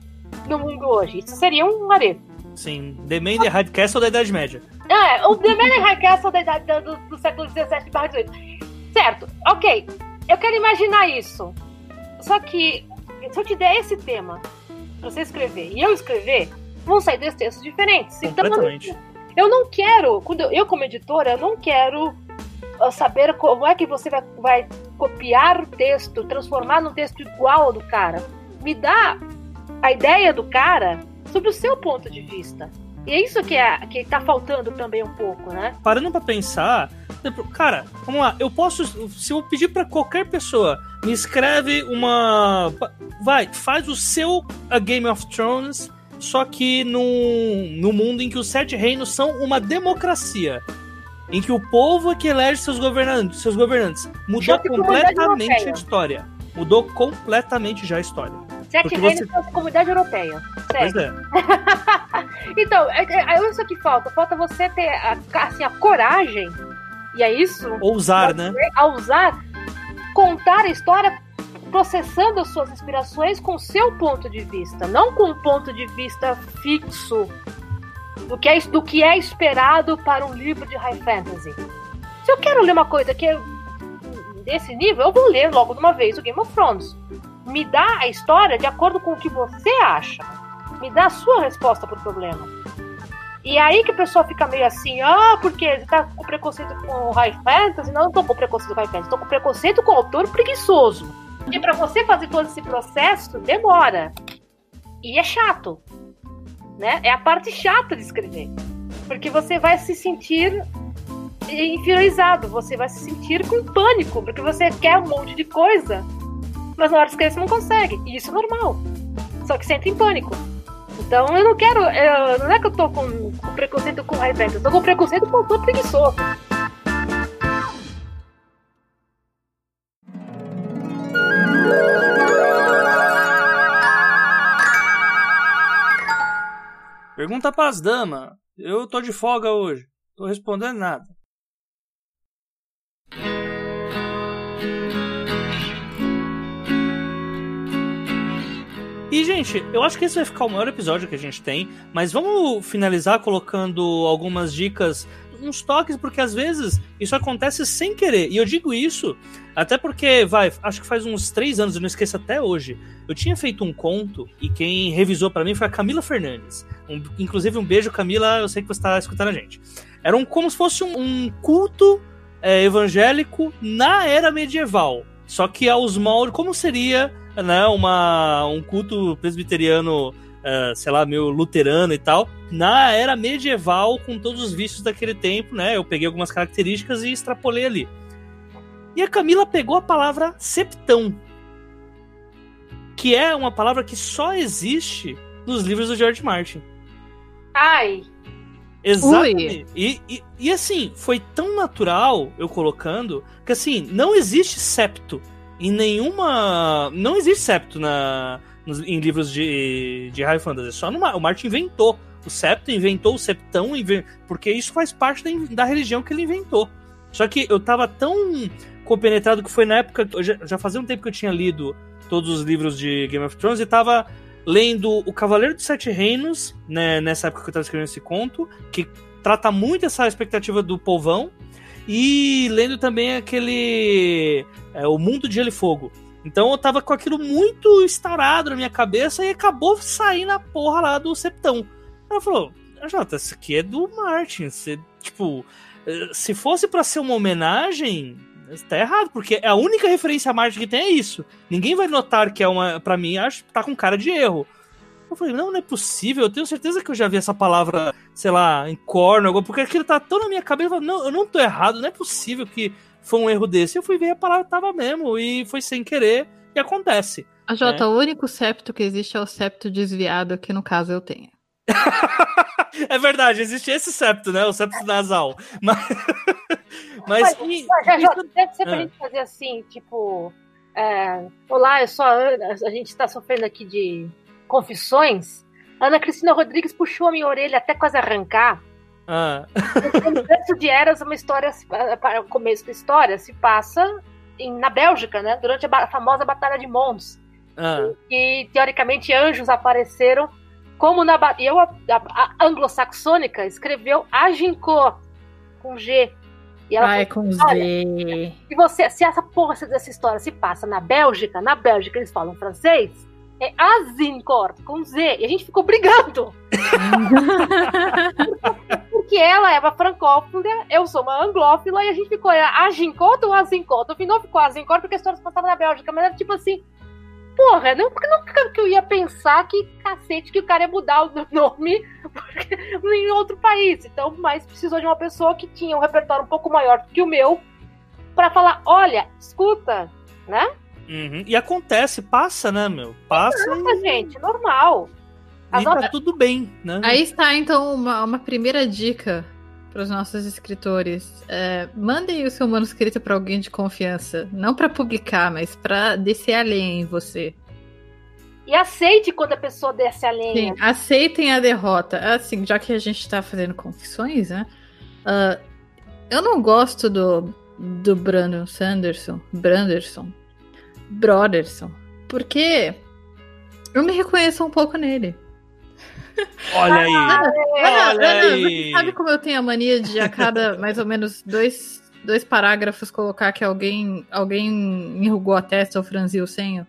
no mundo hoje. Isso seria um areto. Sim, The Man the High Castle da Idade Média. É, o The Man the High Castle da idade, do, do século XVII barra XVIII. Certo, ok. Eu quero imaginar isso. Só que, se eu te der esse tema pra você escrever e eu escrever, vão sair dois textos diferentes. Então, eu não quero, quando eu, eu, como editora, eu não quero uh, saber como é que você vai, vai copiar o texto, transformar num texto igual ao do cara. Me dá a ideia do cara sobre o seu ponto de vista. E é isso que, é, que tá faltando também um pouco, né? Parando pra pensar, cara, vamos lá, eu posso, se eu pedir para qualquer pessoa, me escreve uma. Vai, faz o seu A Game of Thrones, só que no, no mundo em que os sete reinos são uma democracia. Em que o povo é que elege seus governantes. Seus governantes. Mudou completamente a história. Mudou completamente já a história. Sete reinos você... da comunidade europeia. Pois é. então, é, é, é, isso que falta. Falta você ter a, assim, a coragem, e é isso. Ousar, né? A usar, contar a história processando as suas inspirações com seu ponto de vista, não com um ponto de vista fixo do que é, do que é esperado para um livro de high fantasy. Se eu quero ler uma coisa que é desse nível, eu vou ler logo de uma vez o Game of Thrones me dá a história de acordo com o que você acha. Me dá a sua resposta pro problema. E aí que o pessoal fica meio assim, ah, porque você tá com preconceito com high fantasy? Não, não tô com preconceito com high fantasy, tô com preconceito com o autor preguiçoso. Porque para você fazer todo esse processo, demora. E é chato. Né? É a parte chata de escrever. Porque você vai se sentir inferiorizado, você vai se sentir com pânico, porque você quer um monte de coisa mas na hora de escrever você não consegue. E isso é normal. Só que entra em pânico. Então eu não quero. Eu, não é que eu tô com, com preconceito com high eu tô com preconceito com o tô preguiçoso. Pergunta pras damas. Eu tô de folga hoje. Tô respondendo nada. E, gente, eu acho que esse vai ficar o maior episódio que a gente tem, mas vamos finalizar colocando algumas dicas, uns toques, porque às vezes isso acontece sem querer. E eu digo isso até porque, vai, acho que faz uns três anos, eu não esqueço até hoje, eu tinha feito um conto e quem revisou para mim foi a Camila Fernandes. Um, inclusive, um beijo, Camila, eu sei que você tá escutando a gente. Era um, como se fosse um, um culto é, evangélico na era medieval. Só que aos moldes, como seria né, uma, um culto presbiteriano, uh, sei lá, meio luterano e tal, na era medieval, com todos os vícios daquele tempo, né? Eu peguei algumas características e extrapolei ali. E a Camila pegou a palavra septão, que é uma palavra que só existe nos livros do George Martin. Ai! Exatamente. E, e, e, assim, foi tão natural eu colocando que assim, não existe septo em nenhuma. Não existe septo na, nos, em livros de, de High Fantasy. Só numa, o Martin inventou o septo, inventou o septão, porque isso faz parte da, da religião que ele inventou. Só que eu tava tão compenetrado que foi na época. Já, já fazia um tempo que eu tinha lido todos os livros de Game of Thrones e tava lendo O Cavaleiro dos Sete Reinos, né, nessa época que eu tava escrevendo esse conto, que trata muito essa expectativa do povão. E lendo também aquele. É, o Mundo de Gelo e Fogo. Então eu tava com aquilo muito estarado na minha cabeça e acabou saindo a porra lá do Septão. Ela falou: Jota, isso aqui é do Martin. Você, tipo, eh, se fosse para ser uma homenagem, tá errado, porque a única referência a Martin que tem é isso. Ninguém vai notar que é uma. para mim, acho que tá com cara de erro. Eu falei, não, não é possível, eu tenho certeza que eu já vi essa palavra, sei lá, em corno, porque aquilo tá tão na minha cabeça, eu falei, não, eu não tô errado, não é possível que foi um erro desse. Eu fui ver a palavra tava mesmo, e foi sem querer, e acontece. A Jota, né? o único septo que existe é o septo desviado, que no caso eu tenho. é verdade, existe esse septo, né? O septo nasal. Mas. Mas. mas, mas já, já, deve ser pra ah. gente fazer assim, tipo. É, Olá, eu sou a Ana, a gente está sofrendo aqui de confissões, Ana Cristina Rodrigues puxou a minha orelha até quase arrancar. Ah. o começo de Eras, uma história, para o começo da história, se passa em, na Bélgica, né? Durante a, a famosa Batalha de Mons. Ah. E, teoricamente, anjos apareceram como na eu a, a, a anglo-saxônica escreveu Agincourt com G. E ela Ai, falou, com Z. Se você, se essa porra dessa história se passa na Bélgica, na Bélgica eles falam francês, é Azincourt, com Z. E a gente ficou brigando. Porque ela é uma francófila, eu sou uma anglófila, e a gente ficou é Agincourt ou Azincourt? No final ficou Azincourt porque a história se passava na Bélgica, mas era tipo assim. porra, não, não que eu ia pensar que cacete que o cara ia mudar o nome em outro país. Então, mas precisou de uma pessoa que tinha um repertório um pouco maior que o meu para falar, olha, escuta, né? Uhum. E acontece, passa, né, meu? Passa. Passa, e... gente, normal. As e tá tudo bem, né? Aí está, então, uma, uma primeira dica para os nossos escritores. É, mandem o seu manuscrito para alguém de confiança. Não para publicar, mas para descer a lenha em você. E aceite quando a pessoa desce a lenha. Sim, aceitem a derrota. Assim, já que a gente está fazendo confissões, né? Uh, eu não gosto do, do Brandon Sanderson. Branderson. Broderson. Porque eu me reconheço um pouco nele. Olha aí. Ana, Ana, Olha Ana, aí. sabe como eu tenho a mania de a cada mais ou menos dois, dois parágrafos colocar que alguém, alguém enrugou a testa ou franziu o senho?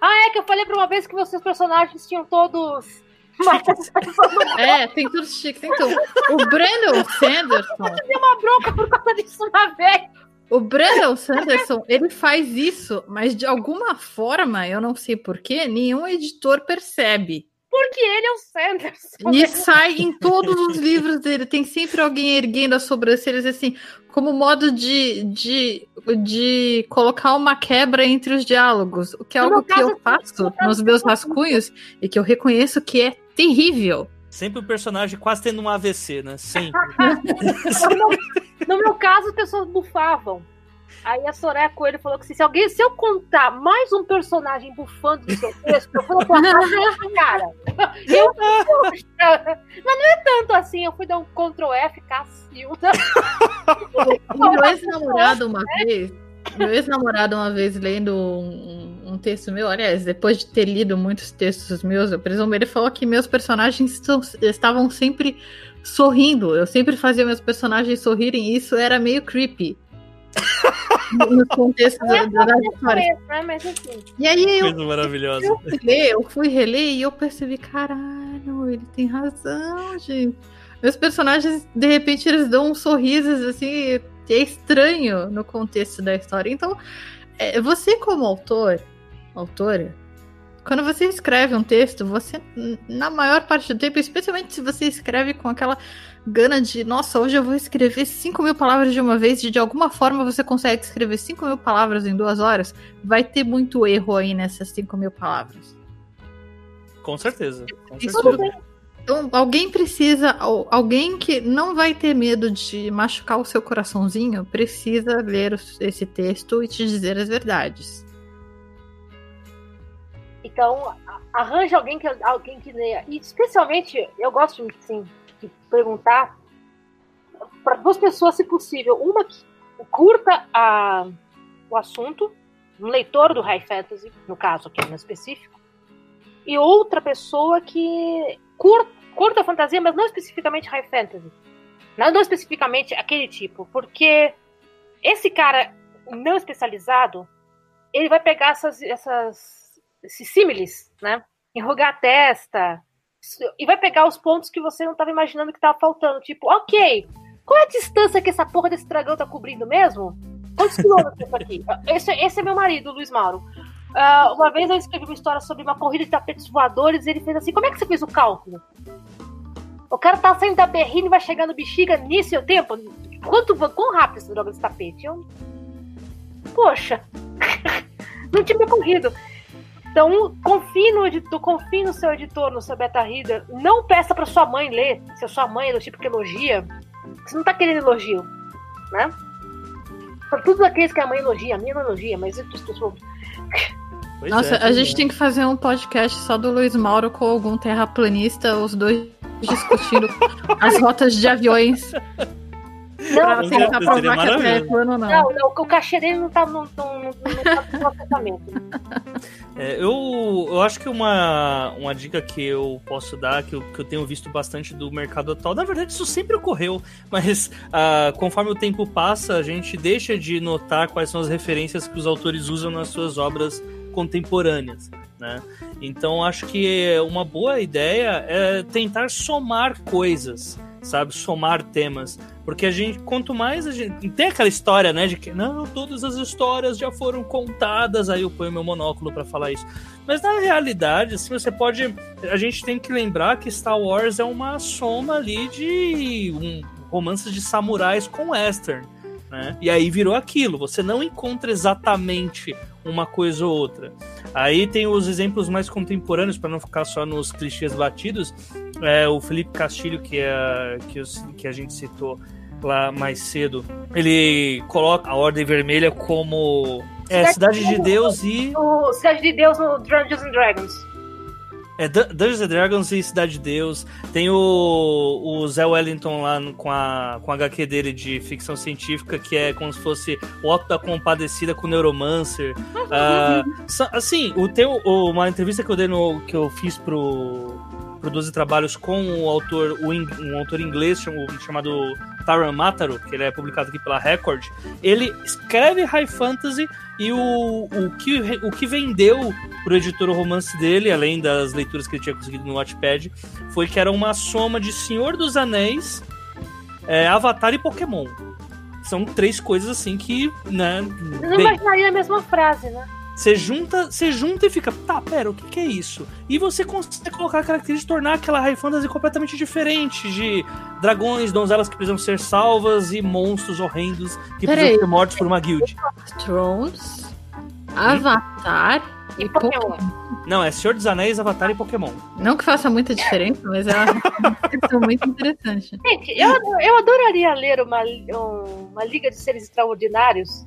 Ah, é que eu falei pra uma vez que vocês personagens tinham todos. é, tem todos chiques. Então, o Brandon Sanderson. Eu dei uma bronca por causa disso uma vez. O Brandon Sanderson, ele faz isso, mas de alguma forma, eu não sei porquê, nenhum editor percebe. Porque ele é o Sanderson. E sai em todos os livros dele. Tem sempre alguém erguendo as sobrancelhas assim, como modo de, de, de colocar uma quebra entre os diálogos. O que é algo que eu faço nos meus rascunhos e que eu reconheço que é terrível. Sempre o personagem quase tendo um AVC, né? Sempre. no, meu caso, as pessoas bufavam. Aí a Soraya Coelho falou que se alguém, se eu contar mais um personagem bufando do seu texto, eu vou botar cara. Eu, mas não é tanto assim, eu fui dar um Ctrl F, Cacilda. Meu ex-namorado uma vez, meu ex-namorado uma vez lendo um, um, texto meu, aliás, depois de ter lido muitos textos meus, eu presumo, ele falou que meus personagens estão, estavam sempre sorrindo. Eu sempre fazia meus personagens sorrirem e isso era meio creepy no contexto da, da história. Né? Mas, assim. E aí eu, maravilhosa. Eu fui, ler, eu fui reler e eu percebi, caralho, ele tem razão, gente. Meus personagens, de repente, eles dão uns sorrisos assim, é estranho no contexto da história. Então, é, você como autor, autora, quando você escreve um texto, você, na maior parte do tempo, especialmente se você escreve com aquela gana de, nossa, hoje eu vou escrever 5 mil palavras de uma vez, e de alguma forma você consegue escrever 5 mil palavras em duas horas, vai ter muito erro aí nessas 5 mil palavras. Com certeza. Com certeza. Então, alguém precisa, alguém que não vai ter medo de machucar o seu coraçãozinho, precisa ler esse texto e te dizer as verdades. Então, arranja alguém que, alguém que leia. E especialmente, eu gosto assim, de perguntar para duas pessoas, se possível. Uma que curta a, o assunto, um leitor do High Fantasy, no caso aqui no específico, e outra pessoa que curta, curta a fantasia, mas não especificamente High Fantasy. Não, não especificamente aquele tipo, porque esse cara não especializado, ele vai pegar essas, essas esses símiles, né? Enrugar a testa, e vai pegar os pontos que você não estava imaginando que estava faltando. Tipo, ok, qual é a distância que essa porra desse dragão tá cobrindo mesmo? Quantos quilômetros é isso aqui? Esse, esse, é meu marido, Luiz Mauro. Uh, uma vez eu escrevi uma história sobre uma corrida de tapetes voadores e ele fez assim: como é que você fez o cálculo? O cara tá saindo da berrina e vai chegar no bexiga nisso o tempo? Quanto, quão rápido esse droga desse tapete? Eu... Poxa, não tinha me corrido. Então, confie no editor, confie no seu editor, no seu beta reader. Não peça para sua mãe ler, se a sua mãe é do tipo que elogia. Você não tá querendo elogio, né? Para todos aqueles que a mãe elogia, a minha não elogia, mas outras pessoas. Nossa, é, a gente é. tem que fazer um podcast só do Luiz Mauro com algum terraplanista, os dois discutindo as rotas de aviões não, pra tentar provar que é plano, não. Não, não, o cachê dele não tá no, no, no. É, eu, eu acho que uma, uma dica que eu posso dar, que eu, que eu tenho visto bastante do mercado atual, na verdade isso sempre ocorreu, mas uh, conforme o tempo passa, a gente deixa de notar quais são as referências que os autores usam nas suas obras contemporâneas. Né? Então acho que uma boa ideia é tentar somar coisas sabe? Somar temas. Porque a gente, quanto mais a gente. Tem aquela história, né? De que não, todas as histórias já foram contadas. Aí eu ponho meu monóculo para falar isso. Mas na realidade, assim, você pode. A gente tem que lembrar que Star Wars é uma soma ali de um, romances de samurais com western. Né? E aí virou aquilo. Você não encontra exatamente uma coisa ou outra. Aí tem os exemplos mais contemporâneos, para não ficar só nos clichês batidos. É, o Felipe Castilho, que, é, que, eu, que a gente citou lá mais cedo, ele coloca a Ordem Vermelha como é, Cidade de Deus e. O Cidade de Deus no Dungeons and Dragons. É Dungeons and Dragons e Cidade de Deus. Tem o, o Zé Wellington lá no, com, a, com a HQ dele de ficção científica, que é como se fosse o Otto da Compadecida com o Neuromancer. uh, assim, o, tem uma entrevista que eu dei no, que eu fiz pro, pro 12 Trabalhos com o autor, um autor inglês chamado Taran Mataro, que ele é publicado aqui pela Record. Ele escreve High Fantasy e o, o, que, o que vendeu pro editor o romance dele, além das leituras que ele tinha conseguido no Watchpad, foi que era uma soma de Senhor dos Anéis, é, Avatar e Pokémon. São três coisas assim que, né. Eu não imaginaria a mesma frase, né? Você junta, você junta e fica, tá, pera, o que, que é isso? E você consegue colocar características de tornar aquela High Fantasy completamente diferente, de dragões, donzelas que precisam ser salvas e monstros horrendos que pera precisam aí. ser mortos por uma guild. Thrones, Avatar e Pokémon. Não, é Senhor dos Anéis, Avatar e Pokémon. Não que faça muita diferença, mas é uma muito interessante. Gente, eu, eu adoraria ler uma, uma Liga de Seres Extraordinários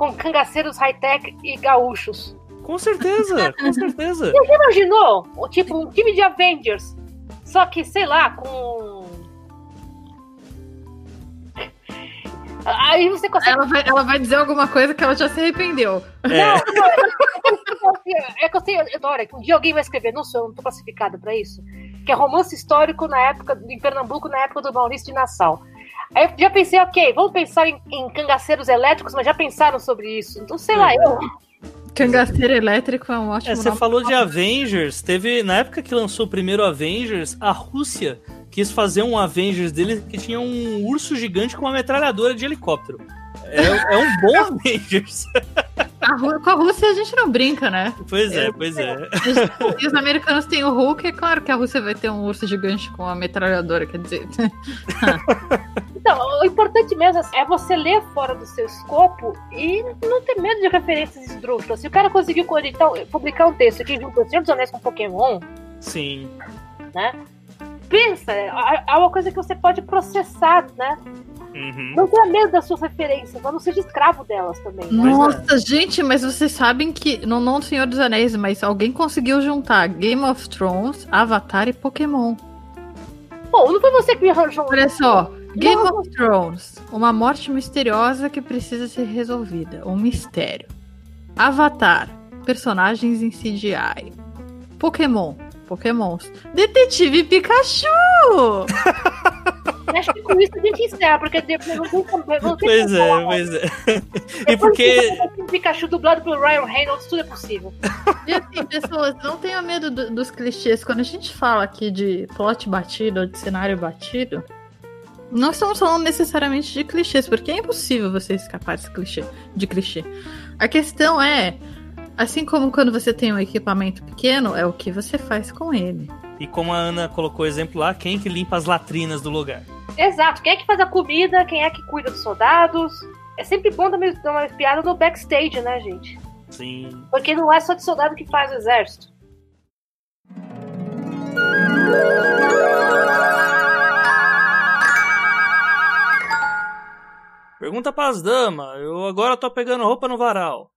com cangaceiros high-tech e gaúchos. Com certeza, com certeza. Você imaginou? Tipo, um time de Avengers. Só que, sei lá, com. Aí você consegue. Ela vai, ela vai dizer alguma coisa que ela já se arrependeu. É. Não, não, é que eu sei, Dora, que um dia alguém vai escrever, não sou, eu não tô classificada pra isso. Que é romance histórico na época, em Pernambuco, na época do Maurício de Nassau. Aí eu já pensei, ok, vamos pensar em, em cangaceiros elétricos, mas já pensaram sobre isso. Então, sei lá, eu. Cangaceiro elétrico é um ótimo. É, você falou de Avengers. Teve, na época que lançou o primeiro Avengers, a Rússia quis fazer um Avengers dele que tinha um urso gigante com uma metralhadora de helicóptero. É, é um bom Avengers. A, com a Rússia a gente não brinca, né? Pois é, pois é. E os americanos têm o Hulk, é claro que a Rússia vai ter um urso gigante com uma metralhadora, quer dizer. então, o importante mesmo é você ler fora do seu escopo e não ter medo de referências esdrúxulas. Se o cara conseguiu então, publicar um texto que juntou Senhor dos Anéis com Pokémon. Sim. Né? Pensa, é, é uma coisa que você pode processar, né? Uhum. Não tenha medo das suas referências, mas não seja escravo delas também. Né? Nossa, gente, mas vocês sabem que, não, não Senhor dos Anéis, mas alguém conseguiu juntar Game of Thrones, Avatar e Pokémon. Bom, não foi você que me arranjou Olha só, Game não. of Thrones, uma morte misteriosa que precisa ser resolvida, um mistério. Avatar, personagens em CGI. Pokémon, Pokémons. Detetive Pikachu! Acho que com isso a gente encerra, porque depois não tem como. Pois é, pois é. E porque. Pikachu dublado pelo Ryan Reynolds, tudo é possível. E assim, pessoas, não tenham medo do, dos clichês. Quando a gente fala aqui de plot batido ou de cenário batido, não estamos falando necessariamente de clichês, porque é impossível você escapar desse clichê, de clichê. A questão é, assim como quando você tem um equipamento pequeno, é o que você faz com ele. E como a Ana colocou o exemplo lá, quem é que limpa as latrinas do lugar? Exato, quem é que faz a comida, quem é que cuida dos soldados. É sempre bom dar uma piada no backstage, né, gente? Sim. Porque não é só de soldado que faz o exército. Pergunta pras damas. Eu agora tô pegando roupa no varal.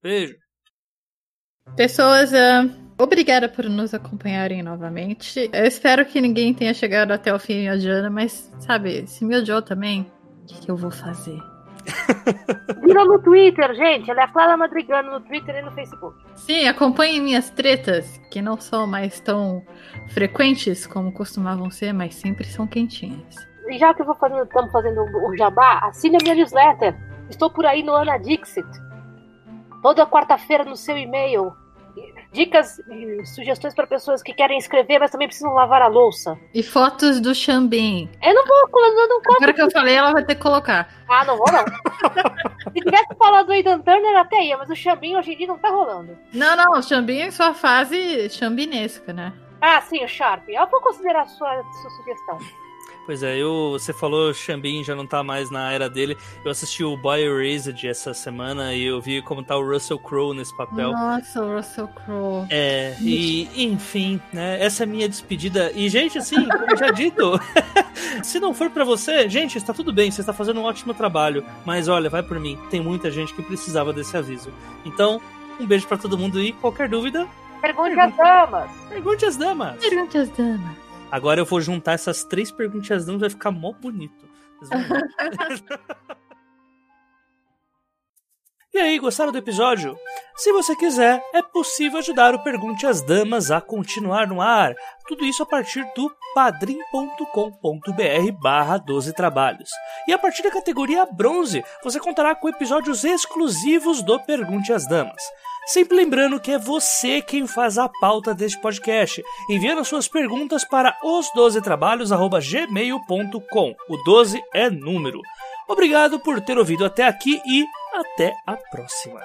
Beijo. Pessoas, obrigada por nos acompanharem novamente. Eu espero que ninguém tenha chegado até o fim de ano, mas, sabe, se me odiou também, o que, que eu vou fazer? Vira no Twitter, gente. Ela é a Clara Madrigano no Twitter e no Facebook. Sim, acompanhem minhas tretas, que não são mais tão frequentes como costumavam ser, mas sempre são quentinhas. E já que eu vou fazendo, estamos fazendo o jabá, assine a minha newsletter. Estou por aí no Ana Dixit. Toda quarta-feira no seu e-mail. dicas e sugestões para pessoas que querem escrever, mas também precisam lavar a louça. E fotos do Xambim. Eu não vou, eu não. Agora que eu falei, ela vai ter que colocar. Ah, não vou não. Se tivesse falado do Aidan Turner, até ia, mas o Xambim hoje em dia não tá rolando. Não, não, o Xambim é sua fase xambinesca, né? Ah, sim, o Sharp. Eu vou considerar a sua, sua sugestão. Pois é, eu, você falou Xambin já não tá mais na era dele. Eu assisti o Boy Erased essa semana e eu vi como tá o Russell Crowe nesse papel. Nossa, o Russell Crowe. É, e enfim, né? Essa é a minha despedida. E, gente, assim, como já dito, se não for para você, gente, está tudo bem, você está fazendo um ótimo trabalho. Mas olha, vai por mim, tem muita gente que precisava desse aviso. Então, um beijo para todo mundo e qualquer dúvida. Pergunte às damas. Pergunte às damas. Pergunte às damas. Agora eu vou juntar essas três perguntas damas, vai ficar mó bonito. E aí, gostaram do episódio? Se você quiser, é possível ajudar o Pergunte às Damas a continuar no ar. Tudo isso a partir do padrim.com.br barra 12 trabalhos. E a partir da categoria bronze, você contará com episódios exclusivos do Pergunte às Damas. Sempre lembrando que é você quem faz a pauta deste podcast, enviando suas perguntas para os12trabalhos.gmail.com. O 12 é número. Obrigado por ter ouvido até aqui e até a próxima.